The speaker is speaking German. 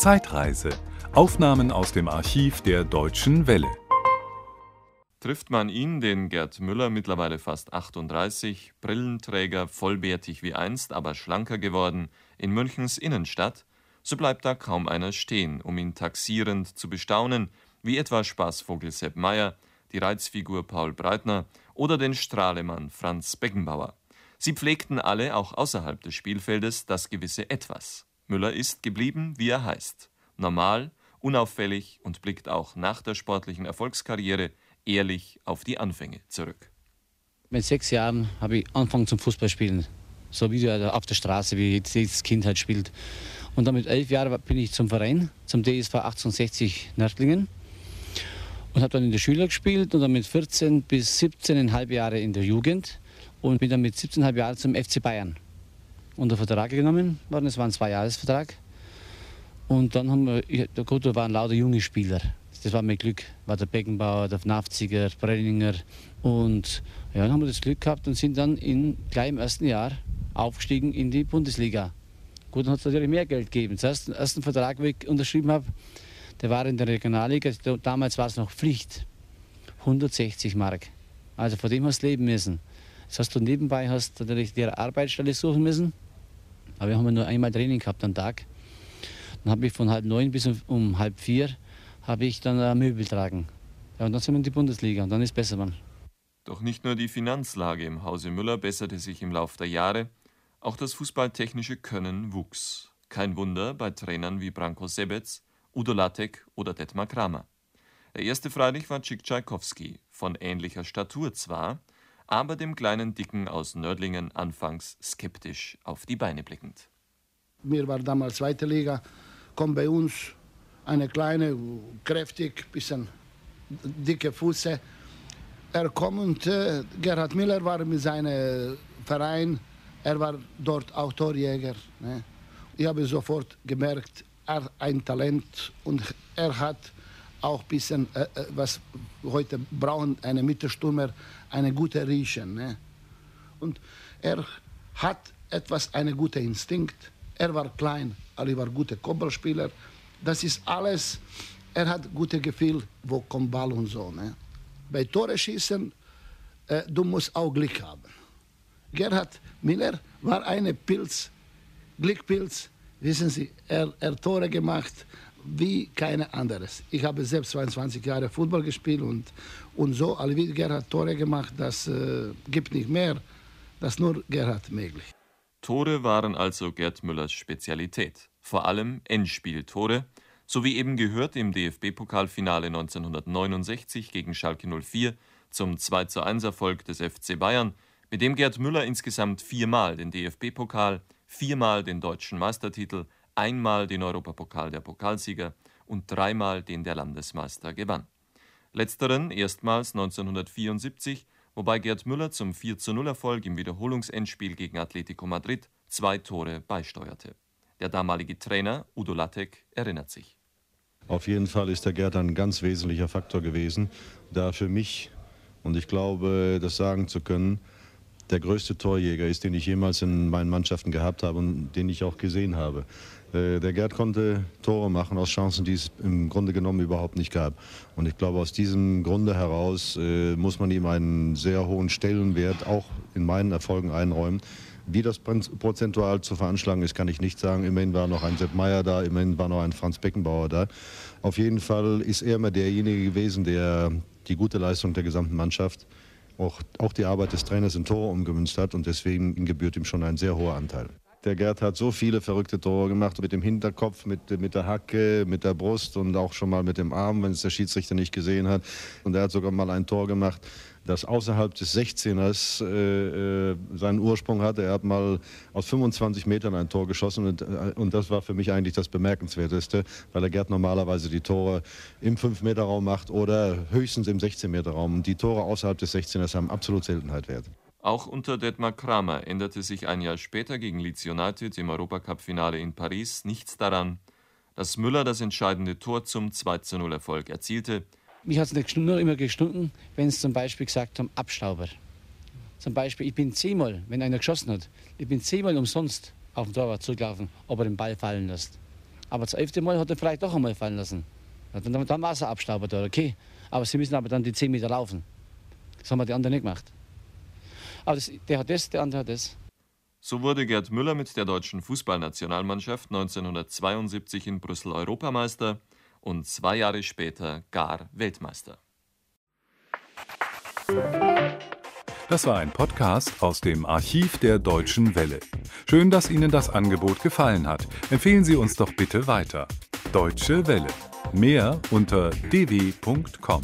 Zeitreise. Aufnahmen aus dem Archiv der Deutschen Welle. Trifft man ihn, den Gerd Müller, mittlerweile fast 38, Brillenträger, vollbärtig wie einst, aber schlanker geworden, in Münchens Innenstadt, so bleibt da kaum einer stehen, um ihn taxierend zu bestaunen, wie etwa Spaßvogel Sepp Meyer, die Reizfigur Paul Breitner oder den Strahlemann Franz Beckenbauer. Sie pflegten alle, auch außerhalb des Spielfeldes, das gewisse Etwas. Müller ist geblieben, wie er heißt. Normal, unauffällig und blickt auch nach der sportlichen Erfolgskarriere ehrlich auf die Anfänge zurück. Mit sechs Jahren habe ich angefangen zum Fußballspielen. So wie auf der Straße, wie jedes Kind halt spielt. Und dann mit elf Jahren bin ich zum Verein, zum DSV 1860 Nördlingen. Und habe dann in der Schüler gespielt und dann mit 14 bis 17,5 Jahre in der Jugend. Und bin dann mit 17,5 Jahren zum FC Bayern unter Vertrag genommen worden. Es war ein Zwei-Jahres-Vertrag. Und dann haben wir, gut, da waren lauter junge Spieler. Das war mein Glück. War der Beckenbauer, der Nafziger, Brenninger. Und ja, dann haben wir das Glück gehabt und sind dann in, gleich im ersten Jahr aufgestiegen in die Bundesliga. Gut, dann hat es natürlich mehr Geld gegeben. Den ersten, Vertrag, den ich unterschrieben habe, der war in der Regionalliga. Damals war es noch Pflicht. 160 Mark. Also von dem hast du leben müssen. Das heißt, du nebenbei hast natürlich die Arbeitsstelle suchen müssen. Aber wir haben nur einmal Training gehabt am Tag. Dann habe ich von halb neun bis um, halb vier habe ich dann äh, Möbel tragen. Ja, und dann sind wir in die Bundesliga und dann ist besser man. Doch nicht nur die Finanzlage im Hause Müller besserte sich im Lauf der Jahre, auch das fußballtechnische Können wuchs. Kein Wunder bei Trainern wie Branko Sebec, Udo Lattek oder Detmar Kramer. Der erste freilich war Cik Tschaikowski, von ähnlicher Statur zwar, aber dem kleinen Dicken aus Nördlingen anfangs skeptisch auf die Beine blickend. Mir war damals zweite Liga, kommt bei uns eine kleine, kräftig, bisschen dicke Füße. Er kommt und äh, Gerhard Miller war mit seinem Verein, er war dort auch Torjäger. Ne? Ich habe sofort gemerkt, er ein Talent und er hat auch ein bisschen, äh, äh, was heute brauchen, eine Mittelstürmer, eine gute Riechen. Ne? Und er hat etwas, einen guten Instinkt. Er war klein, aber er war guter Koppelspieler. Das ist alles, er hat gute Gefühl, wo kommt Ball und so. Ne? Bei Tore schießen, äh, du musst auch Glück haben. Gerhard Miller war eine Pilz, Glückpilz. Wissen Sie, er hat Tore gemacht wie keine anderes. Ich habe selbst 22 Jahre Fußball gespielt und, und so, wie Gerhard Tore gemacht, das äh, gibt nicht mehr. Das nur Gerhard möglich. Tore waren also Gerd Müllers Spezialität vor allem Endspieltore, so wie eben gehört im DFB-Pokalfinale 1969 gegen Schalke 04 zum 2:1-Erfolg des FC Bayern, mit dem Gerd Müller insgesamt viermal den DFB-Pokal, viermal den deutschen Meistertitel, einmal den Europapokal der Pokalsieger und dreimal den der Landesmeister gewann. Letzteren erstmals 1974, wobei Gerd Müller zum 4:0-Erfolg im Wiederholungsendspiel gegen Atletico Madrid zwei Tore beisteuerte der damalige Trainer Udo Lattek erinnert sich. Auf jeden Fall ist der Gerd ein ganz wesentlicher Faktor gewesen, da für mich, und ich glaube, das sagen zu können, der größte Torjäger ist, den ich jemals in meinen Mannschaften gehabt habe und den ich auch gesehen habe. Äh, der Gerd konnte Tore machen aus Chancen, die es im Grunde genommen überhaupt nicht gab. Und ich glaube, aus diesem Grunde heraus äh, muss man ihm einen sehr hohen Stellenwert auch in meinen Erfolgen einräumen. Wie das prozentual zu veranschlagen ist, kann ich nicht sagen. Immerhin war noch ein Sepp Meyer da, immerhin war noch ein Franz Beckenbauer da. Auf jeden Fall ist er immer derjenige gewesen, der die gute Leistung der gesamten Mannschaft, auch, auch die Arbeit des Trainers in Tore umgemünzt hat und deswegen gebührt ihm schon ein sehr hoher Anteil. Der Gerd hat so viele verrückte Tore gemacht, mit dem Hinterkopf, mit, mit der Hacke, mit der Brust und auch schon mal mit dem Arm, wenn es der Schiedsrichter nicht gesehen hat. Und er hat sogar mal ein Tor gemacht, das außerhalb des 16ers äh, äh, seinen Ursprung hatte. Er hat mal aus 25 Metern ein Tor geschossen und, äh, und das war für mich eigentlich das Bemerkenswerteste, weil der Gerd normalerweise die Tore im 5-Meter-Raum macht oder höchstens im 16-Meter-Raum. Die Tore außerhalb des 16ers haben absolut Seltenheit wert. Auch unter Detmar Kramer änderte sich ein Jahr später gegen Leeds United im Europacup-Finale in Paris nichts daran, dass Müller das entscheidende Tor zum 2-0-Erfolg erzielte. Mich hat es nur immer gestunken, wenn sie zum Beispiel gesagt haben, Abstauber. Zum Beispiel, ich bin zehnmal, wenn einer geschossen hat, ich bin zehnmal umsonst auf den Torwart zugelaufen, ob er den Ball fallen lässt. Aber das elfte Mal hat er vielleicht doch einmal fallen lassen. Dann, dann war es ein Abstauber da, okay. Aber sie müssen aber dann die 10 Meter laufen. Das haben die anderen nicht gemacht. Aber das, der hat das, der andere hat das. So wurde Gerd Müller mit der deutschen Fußballnationalmannschaft 1972 in Brüssel Europameister und zwei Jahre später gar Weltmeister. Das war ein Podcast aus dem Archiv der Deutschen Welle. Schön, dass Ihnen das Angebot gefallen hat. Empfehlen Sie uns doch bitte weiter. Deutsche Welle. Mehr unter dw.com.